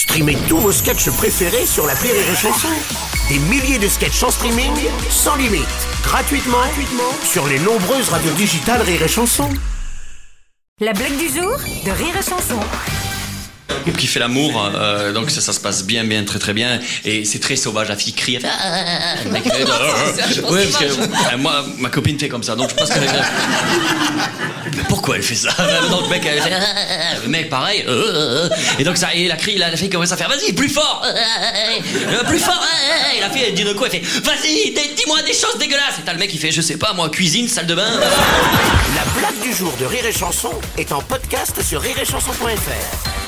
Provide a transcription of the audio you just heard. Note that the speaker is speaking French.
Streamez tous vos sketchs préférés sur la Rire et Chanson. Des milliers de sketchs en streaming, sans limite, gratuitement, gratuitement sur les nombreuses radios digitales Rire et Chanson. La blague du jour de Rire et Chanson. qui fait l'amour, euh, donc ça, ça se passe bien, bien, très, très bien, et c'est très sauvage. La fille crie, elle fait, Ah, ah, ah. mec ouais, parce que euh, moi, ma copine fait comme ça, donc je pense que. Pourquoi elle fait ça Donc le mec, elle fait, le mec, pareil, euh, euh, euh. et donc ça, et la crie, la, la fille commence à faire, vas-y, plus fort, Euh, plus fort, et la fille, elle dit de quoi, elle fait, vas-y, dis- dis-moi des choses dégueulasses, et t'as le mec qui fait, je sais pas, moi, cuisine, salle de bain. La blague du jour de Rire et Chanson est en podcast sur rireetchanson.fr.